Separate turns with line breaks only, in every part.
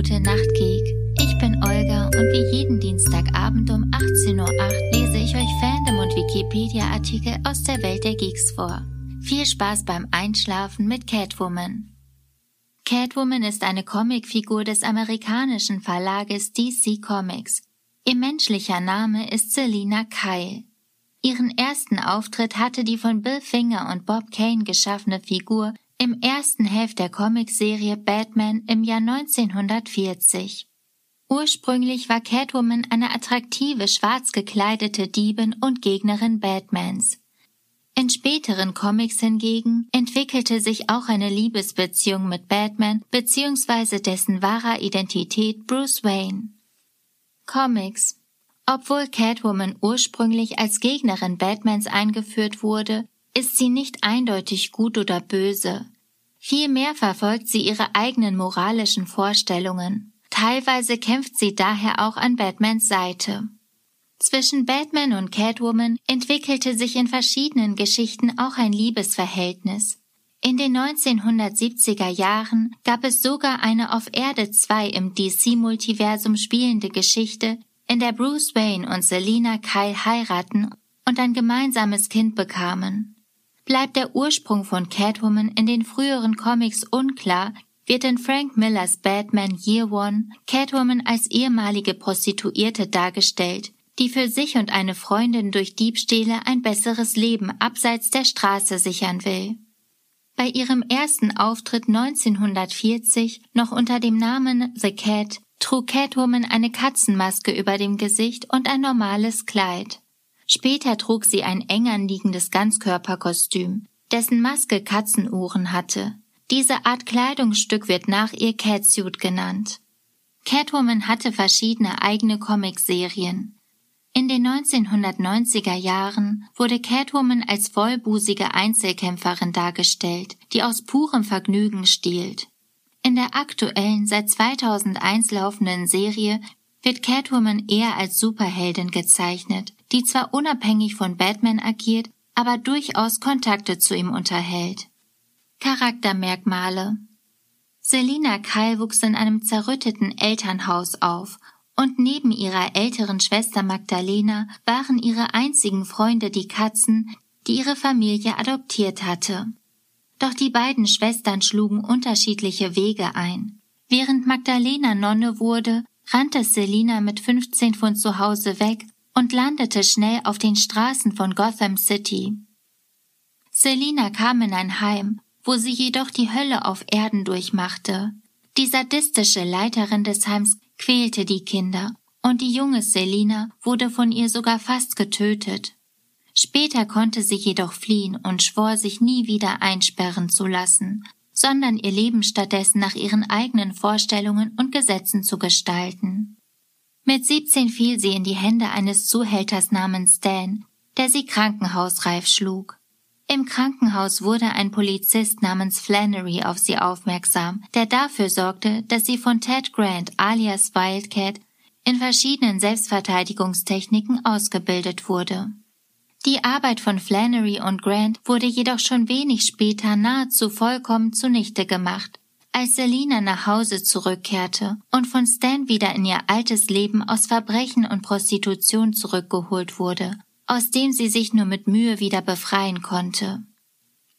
gute Nacht, Geek. Ich bin Olga und wie jeden Dienstagabend um 18.08 Uhr lese ich euch Fandom und Wikipedia-Artikel aus der Welt der Geeks vor. Viel Spaß beim Einschlafen mit Catwoman. Catwoman ist eine Comicfigur des amerikanischen Verlages DC Comics. Ihr menschlicher Name ist Selina Kyle. Ihren ersten Auftritt hatte die von Bill Finger und Bob Kane geschaffene Figur im ersten Heft der Comicserie Batman im Jahr 1940. Ursprünglich war Catwoman eine attraktive schwarz gekleidete Diebin und Gegnerin Batmans. In späteren Comics hingegen entwickelte sich auch eine Liebesbeziehung mit Batman bzw. dessen wahrer Identität Bruce Wayne. Comics Obwohl Catwoman ursprünglich als Gegnerin Batmans eingeführt wurde, ist sie nicht eindeutig gut oder böse. Vielmehr verfolgt sie ihre eigenen moralischen Vorstellungen. Teilweise kämpft sie daher auch an Batmans Seite. Zwischen Batman und Catwoman entwickelte sich in verschiedenen Geschichten auch ein Liebesverhältnis. In den 1970er Jahren gab es sogar eine auf Erde 2 im DC-Multiversum spielende Geschichte, in der Bruce Wayne und Selina Kyle heiraten und ein gemeinsames Kind bekamen. Bleibt der Ursprung von Catwoman in den früheren Comics unklar, wird in Frank Millers Batman Year One Catwoman als ehemalige Prostituierte dargestellt, die für sich und eine Freundin durch Diebstähle ein besseres Leben abseits der Straße sichern will. Bei ihrem ersten Auftritt 1940, noch unter dem Namen The Cat, trug Catwoman eine Katzenmaske über dem Gesicht und ein normales Kleid. Später trug sie ein eng anliegendes Ganzkörperkostüm, dessen Maske Katzenuhren hatte. Diese Art Kleidungsstück wird nach ihr Catsuit genannt. Catwoman hatte verschiedene eigene Comicserien. In den 1990er Jahren wurde Catwoman als vollbusige Einzelkämpferin dargestellt, die aus purem Vergnügen stiehlt. In der aktuellen seit 2001 laufenden Serie wird Catwoman eher als Superheldin gezeichnet, die zwar unabhängig von Batman agiert, aber durchaus Kontakte zu ihm unterhält. Charaktermerkmale Selina Kyle wuchs in einem zerrütteten Elternhaus auf und neben ihrer älteren Schwester Magdalena waren ihre einzigen Freunde die Katzen, die ihre Familie adoptiert hatte. Doch die beiden Schwestern schlugen unterschiedliche Wege ein. Während Magdalena Nonne wurde, rannte Selina mit 15 von zu Hause weg und landete schnell auf den Straßen von Gotham City. Selina kam in ein Heim, wo sie jedoch die Hölle auf Erden durchmachte. Die sadistische Leiterin des Heims quälte die Kinder, und die junge Selina wurde von ihr sogar fast getötet. Später konnte sie jedoch fliehen und schwor sich nie wieder einsperren zu lassen, sondern ihr Leben stattdessen nach ihren eigenen Vorstellungen und Gesetzen zu gestalten. Mit 17 fiel sie in die Hände eines Zuhälters namens Dan, der sie krankenhausreif schlug. Im Krankenhaus wurde ein Polizist namens Flannery auf sie aufmerksam, der dafür sorgte, dass sie von Ted Grant alias Wildcat in verschiedenen Selbstverteidigungstechniken ausgebildet wurde. Die Arbeit von Flannery und Grant wurde jedoch schon wenig später nahezu vollkommen zunichte gemacht, als Selina nach Hause zurückkehrte und von Stan wieder in ihr altes Leben aus Verbrechen und Prostitution zurückgeholt wurde, aus dem sie sich nur mit Mühe wieder befreien konnte.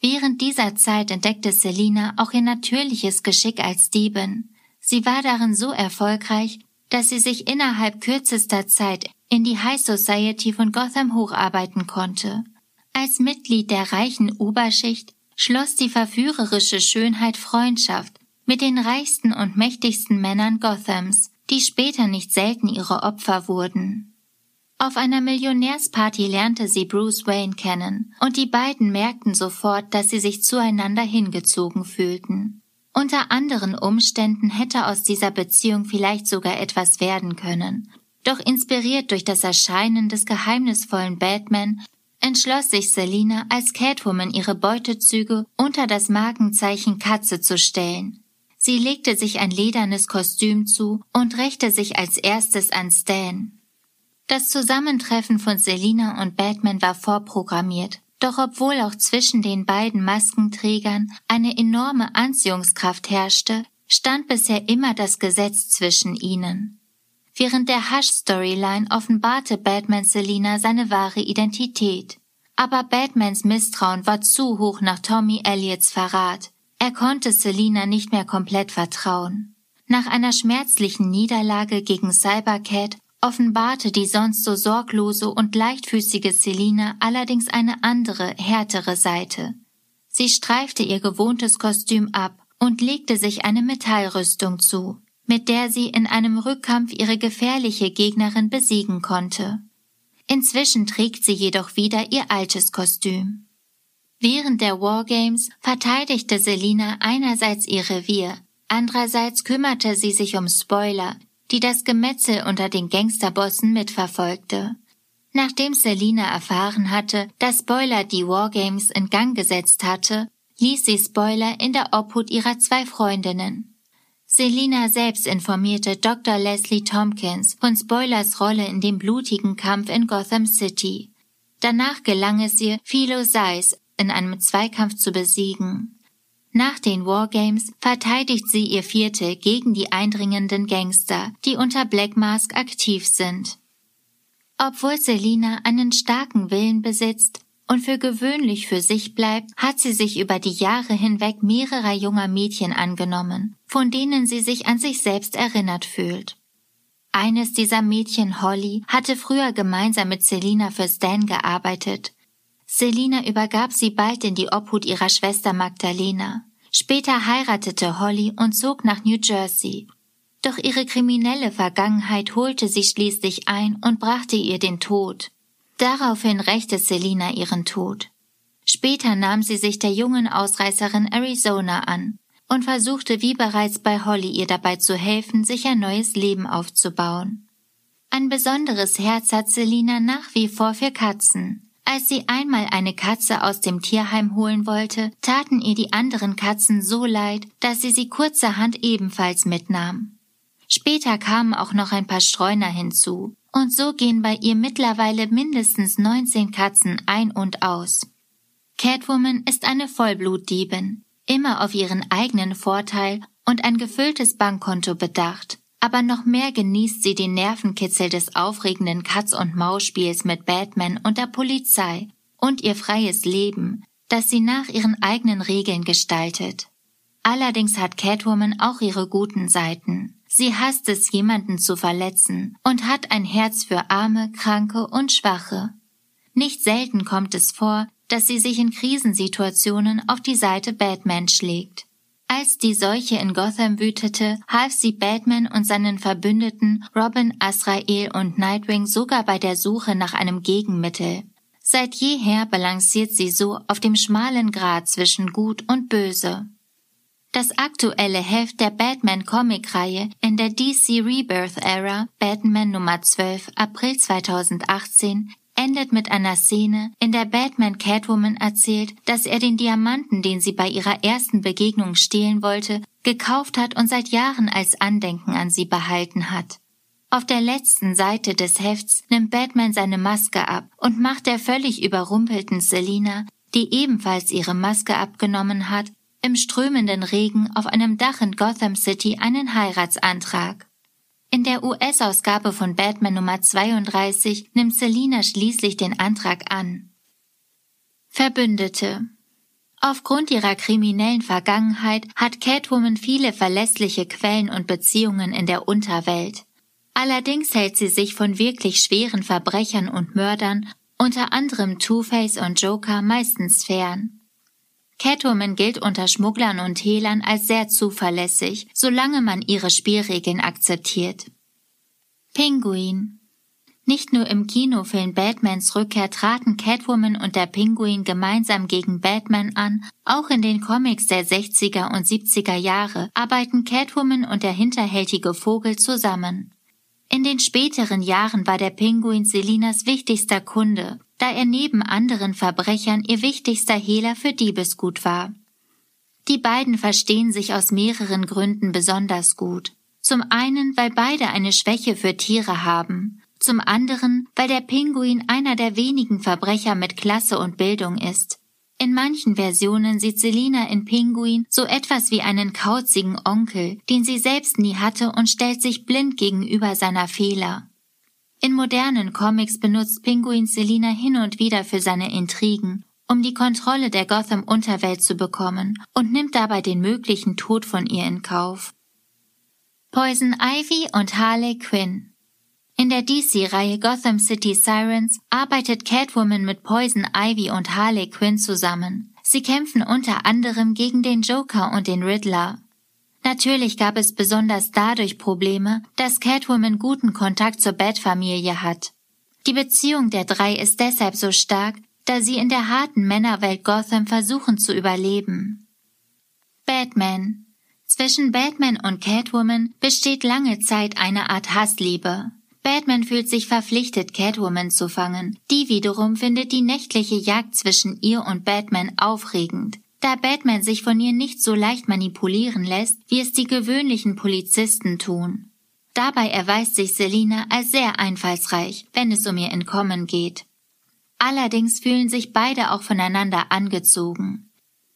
Während dieser Zeit entdeckte Selina auch ihr natürliches Geschick als Diebin. Sie war darin so erfolgreich, dass sie sich innerhalb kürzester Zeit in die High Society von Gotham hocharbeiten konnte. Als Mitglied der reichen Oberschicht schloss die verführerische Schönheit Freundschaft mit den reichsten und mächtigsten Männern Gothams, die später nicht selten ihre Opfer wurden. Auf einer Millionärsparty lernte sie Bruce Wayne kennen, und die beiden merkten sofort, dass sie sich zueinander hingezogen fühlten. Unter anderen Umständen hätte aus dieser Beziehung vielleicht sogar etwas werden können, doch inspiriert durch das Erscheinen des geheimnisvollen Batman entschloss sich Selina als Catwoman ihre Beutezüge unter das Markenzeichen Katze zu stellen. Sie legte sich ein ledernes Kostüm zu und rächte sich als erstes an Stan. Das Zusammentreffen von Selina und Batman war vorprogrammiert, doch obwohl auch zwischen den beiden Maskenträgern eine enorme Anziehungskraft herrschte, stand bisher immer das Gesetz zwischen ihnen. Während der Hush-Storyline offenbarte Batman Selina seine wahre Identität. Aber Batmans Misstrauen war zu hoch nach Tommy Elliots Verrat. Er konnte Selina nicht mehr komplett vertrauen. Nach einer schmerzlichen Niederlage gegen Cybercat offenbarte die sonst so sorglose und leichtfüßige Selina allerdings eine andere, härtere Seite. Sie streifte ihr gewohntes Kostüm ab und legte sich eine Metallrüstung zu, mit der sie in einem Rückkampf ihre gefährliche Gegnerin besiegen konnte. Inzwischen trägt sie jedoch wieder ihr altes Kostüm. Während der Wargames verteidigte Selina einerseits ihr Revier, andererseits kümmerte sie sich um Spoiler, die das Gemetzel unter den Gangsterbossen mitverfolgte. Nachdem Selina erfahren hatte, dass Spoiler die Wargames in Gang gesetzt hatte, ließ sie Spoiler in der Obhut ihrer zwei Freundinnen. Selina selbst informierte Dr. Leslie Tompkins von Spoilers Rolle in dem blutigen Kampf in Gotham City. Danach gelang es ihr, Philo Zeiss in einem Zweikampf zu besiegen. Nach den Wargames verteidigt sie ihr Viertel gegen die eindringenden Gangster, die unter Black Mask aktiv sind. Obwohl Selina einen starken Willen besitzt, und für gewöhnlich für sich bleibt, hat sie sich über die Jahre hinweg mehrerer junger Mädchen angenommen, von denen sie sich an sich selbst erinnert fühlt. Eines dieser Mädchen, Holly, hatte früher gemeinsam mit Selina für Stan gearbeitet. Selina übergab sie bald in die Obhut ihrer Schwester Magdalena. Später heiratete Holly und zog nach New Jersey. Doch ihre kriminelle Vergangenheit holte sie schließlich ein und brachte ihr den Tod. Daraufhin rächte Selina ihren Tod. Später nahm sie sich der jungen Ausreißerin Arizona an und versuchte wie bereits bei Holly ihr dabei zu helfen, sich ein neues Leben aufzubauen. Ein besonderes Herz hat Selina nach wie vor für Katzen. Als sie einmal eine Katze aus dem Tierheim holen wollte, taten ihr die anderen Katzen so leid, dass sie sie kurzerhand ebenfalls mitnahm. Später kamen auch noch ein paar Streuner hinzu, und so gehen bei ihr mittlerweile mindestens 19 Katzen ein und aus. Catwoman ist eine Vollblutdiebin, immer auf ihren eigenen Vorteil und ein gefülltes Bankkonto bedacht. Aber noch mehr genießt sie den Nervenkitzel des aufregenden Katz- und Maus-Spiels mit Batman und der Polizei und ihr freies Leben, das sie nach ihren eigenen Regeln gestaltet. Allerdings hat Catwoman auch ihre guten Seiten. Sie hasst es, jemanden zu verletzen und hat ein Herz für Arme, Kranke und Schwache. Nicht selten kommt es vor, dass sie sich in Krisensituationen auf die Seite Batman schlägt. Als die Seuche in Gotham wütete, half sie Batman und seinen Verbündeten Robin, Azrael und Nightwing sogar bei der Suche nach einem Gegenmittel. Seit jeher balanciert sie so auf dem schmalen Grat zwischen Gut und Böse. Das aktuelle Heft der Batman-Comic-Reihe in der DC Rebirth Era, Batman Nummer 12, April 2018, endet mit einer Szene, in der Batman Catwoman erzählt, dass er den Diamanten, den sie bei ihrer ersten Begegnung stehlen wollte, gekauft hat und seit Jahren als Andenken an sie behalten hat. Auf der letzten Seite des Hefts nimmt Batman seine Maske ab und macht der völlig überrumpelten Selina, die ebenfalls ihre Maske abgenommen hat, im strömenden Regen auf einem Dach in Gotham City einen Heiratsantrag. In der US-Ausgabe von Batman Nummer 32 nimmt Selina schließlich den Antrag an. Verbündete Aufgrund ihrer kriminellen Vergangenheit hat Catwoman viele verlässliche Quellen und Beziehungen in der Unterwelt. Allerdings hält sie sich von wirklich schweren Verbrechern und Mördern, unter anderem Two-Face und Joker, meistens fern. Catwoman gilt unter Schmugglern und Hehlern als sehr zuverlässig, solange man ihre Spielregeln akzeptiert. Pinguin Nicht nur im Kinofilm Batmans Rückkehr traten Catwoman und der Pinguin gemeinsam gegen Batman an, auch in den Comics der 60er und 70er Jahre arbeiten Catwoman und der hinterhältige Vogel zusammen. In den späteren Jahren war der Pinguin Selinas wichtigster Kunde, da er neben anderen Verbrechern ihr wichtigster Hehler für Diebesgut war. Die beiden verstehen sich aus mehreren Gründen besonders gut. Zum einen, weil beide eine Schwäche für Tiere haben, zum anderen, weil der Pinguin einer der wenigen Verbrecher mit Klasse und Bildung ist. In manchen Versionen sieht Selina in Pinguin so etwas wie einen kauzigen Onkel, den sie selbst nie hatte und stellt sich blind gegenüber seiner Fehler. In modernen Comics benutzt Pinguin Selina hin und wieder für seine Intrigen, um die Kontrolle der Gotham-Unterwelt zu bekommen und nimmt dabei den möglichen Tod von ihr in Kauf. Poison Ivy und Harley Quinn in der DC-Reihe Gotham City Sirens arbeitet Catwoman mit Poison Ivy und Harley Quinn zusammen. Sie kämpfen unter anderem gegen den Joker und den Riddler. Natürlich gab es besonders dadurch Probleme, dass Catwoman guten Kontakt zur Bat-Familie hat. Die Beziehung der drei ist deshalb so stark, da sie in der harten Männerwelt Gotham versuchen zu überleben. Batman Zwischen Batman und Catwoman besteht lange Zeit eine Art Hassliebe. Batman fühlt sich verpflichtet, Catwoman zu fangen. Die wiederum findet die nächtliche Jagd zwischen ihr und Batman aufregend, da Batman sich von ihr nicht so leicht manipulieren lässt, wie es die gewöhnlichen Polizisten tun. Dabei erweist sich Selina als sehr einfallsreich, wenn es um ihr Entkommen geht. Allerdings fühlen sich beide auch voneinander angezogen.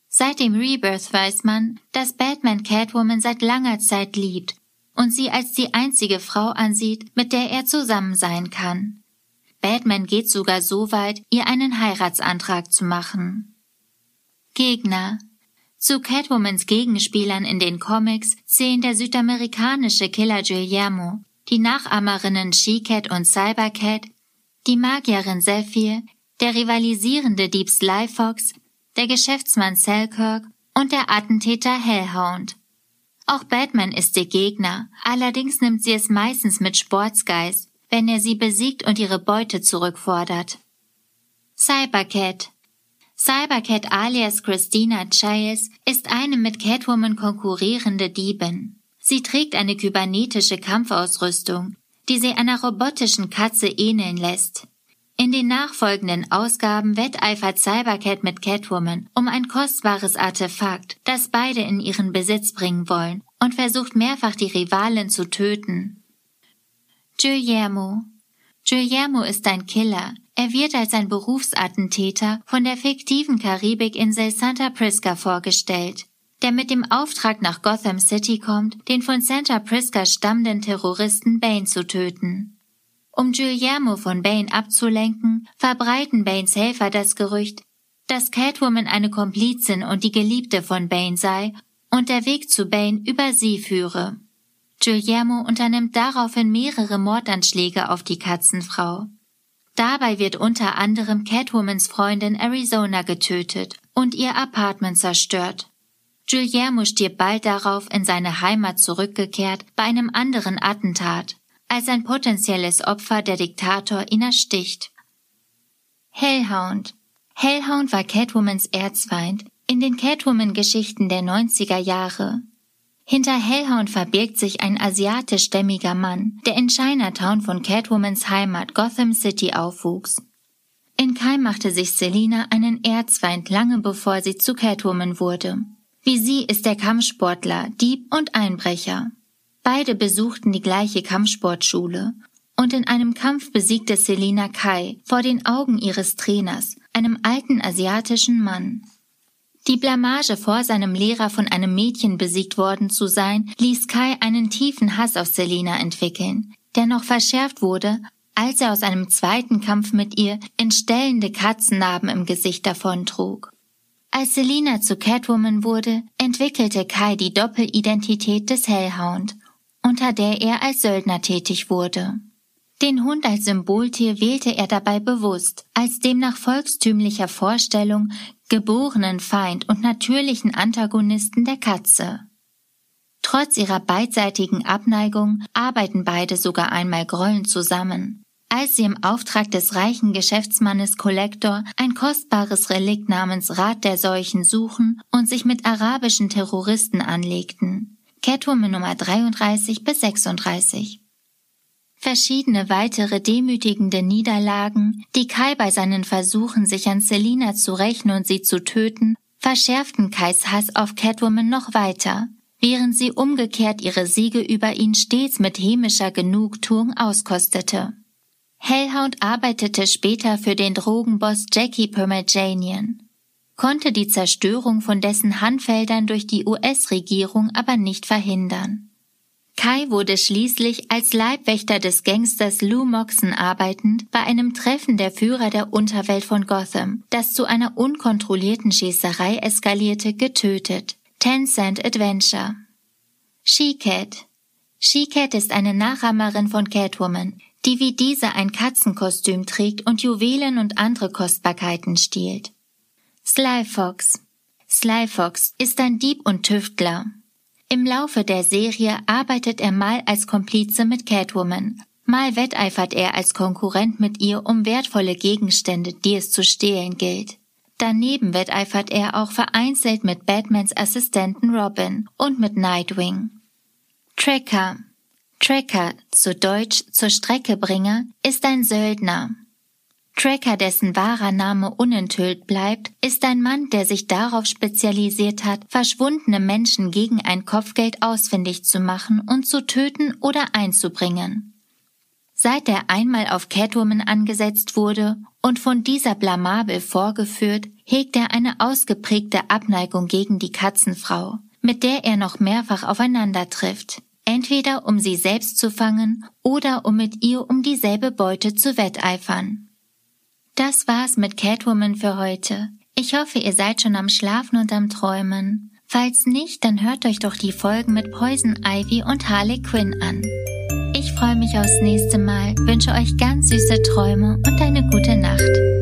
Seit dem Rebirth weiß man, dass Batman Catwoman seit langer Zeit liebt und sie als die einzige Frau ansieht, mit der er zusammen sein kann. Batman geht sogar so weit, ihr einen Heiratsantrag zu machen. Gegner Zu Catwomans Gegenspielern in den Comics zählen der südamerikanische Killer Guillermo, die Nachahmerinnen She-Cat und Cybercat, die Magierin Zephyr, der rivalisierende Deep Sly Fox, der Geschäftsmann Selkirk und der Attentäter Hellhound. Auch Batman ist ihr Gegner, allerdings nimmt sie es meistens mit Sportsgeist, wenn er sie besiegt und ihre Beute zurückfordert. Cybercat Cybercat alias Christina Childs ist eine mit Catwoman konkurrierende Diebin. Sie trägt eine kybernetische Kampfausrüstung, die sie einer robotischen Katze ähneln lässt. In den nachfolgenden Ausgaben wetteifert Cybercat mit Catwoman um ein kostbares Artefakt, das beide in ihren Besitz bringen wollen und versucht mehrfach die Rivalen zu töten. Guillermo Guillermo ist ein Killer. Er wird als ein Berufsattentäter von der fiktiven Karibikinsel Santa Prisca vorgestellt, der mit dem Auftrag nach Gotham City kommt, den von Santa Prisca stammenden Terroristen Bane zu töten. Um Guillermo von Bane abzulenken, verbreiten Banes Helfer das Gerücht, dass Catwoman eine Komplizin und die Geliebte von Bane sei und der Weg zu Bane über sie führe. Guillermo unternimmt daraufhin mehrere Mordanschläge auf die Katzenfrau. Dabei wird unter anderem Catwomans Freundin Arizona getötet und ihr Apartment zerstört. Guillermo stirbt bald darauf in seine Heimat zurückgekehrt bei einem anderen Attentat als ein potenzielles Opfer der Diktator ihn ersticht. Hellhound Hellhound war Catwomans Erzfeind in den Catwoman-Geschichten der 90er Jahre. Hinter Hellhound verbirgt sich ein asiatischstämmiger Mann, der in Chinatown von Catwomans Heimat Gotham City aufwuchs. In Keim machte sich Selina einen Erzfeind lange bevor sie zu Catwoman wurde. Wie sie ist der Kampfsportler, Dieb und Einbrecher. Beide besuchten die gleiche Kampfsportschule und in einem Kampf besiegte Selina Kai vor den Augen ihres Trainers, einem alten asiatischen Mann. Die Blamage vor seinem Lehrer von einem Mädchen besiegt worden zu sein, ließ Kai einen tiefen Hass auf Selina entwickeln, der noch verschärft wurde, als er aus einem zweiten Kampf mit ihr entstellende Katzennarben im Gesicht davontrug. Als Selina zu Catwoman wurde, entwickelte Kai die Doppelidentität des Hellhound unter der er als Söldner tätig wurde. Den Hund als Symboltier wählte er dabei bewusst, als dem nach volkstümlicher Vorstellung geborenen Feind und natürlichen Antagonisten der Katze. Trotz ihrer beidseitigen Abneigung arbeiten beide sogar einmal grollend zusammen, als sie im Auftrag des reichen Geschäftsmannes Kollektor ein kostbares Relikt namens Rat der Seuchen suchen und sich mit arabischen Terroristen anlegten. Catwoman Nummer 33 bis 36. Verschiedene weitere demütigende Niederlagen, die Kai bei seinen Versuchen, sich an Selina zu rächen und sie zu töten, verschärften Kais Hass auf Catwoman noch weiter, während sie umgekehrt ihre Siege über ihn stets mit hämischer Genugtuung auskostete. Hellhound arbeitete später für den Drogenboss Jackie Permajanian. Konnte die Zerstörung von dessen Handfeldern durch die US-Regierung aber nicht verhindern. Kai wurde schließlich als Leibwächter des Gangsters Lou Moxon arbeitend bei einem Treffen der Führer der Unterwelt von Gotham, das zu einer unkontrollierten Schießerei eskalierte, getötet. Ten Cent Adventure She-Cat She-Cat ist eine Nachahmerin von Catwoman, die wie diese ein Katzenkostüm trägt und Juwelen und andere Kostbarkeiten stiehlt. Sly Fox Sly Fox ist ein Dieb und Tüftler. Im Laufe der Serie arbeitet er mal als Komplize mit Catwoman, mal wetteifert er als Konkurrent mit ihr um wertvolle Gegenstände, die es zu stehlen gilt. Daneben wetteifert er auch vereinzelt mit Batmans Assistenten Robin und mit Nightwing. Tracker Tracker, zu Deutsch zur Streckebringer, ist ein Söldner. Tracker, dessen wahrer Name unenthüllt bleibt, ist ein Mann, der sich darauf spezialisiert hat, verschwundene Menschen gegen ein Kopfgeld ausfindig zu machen und zu töten oder einzubringen. Seit er einmal auf Catwoman angesetzt wurde und von dieser blamabel vorgeführt, hegt er eine ausgeprägte Abneigung gegen die Katzenfrau, mit der er noch mehrfach aufeinander trifft entweder um sie selbst zu fangen oder um mit ihr um dieselbe Beute zu wetteifern. Das war's mit Catwoman für heute. Ich hoffe, ihr seid schon am Schlafen und am Träumen. Falls nicht, dann hört euch doch die Folgen mit Poison Ivy und Harley Quinn an. Ich freue mich aufs nächste Mal, wünsche euch ganz süße Träume und eine gute Nacht.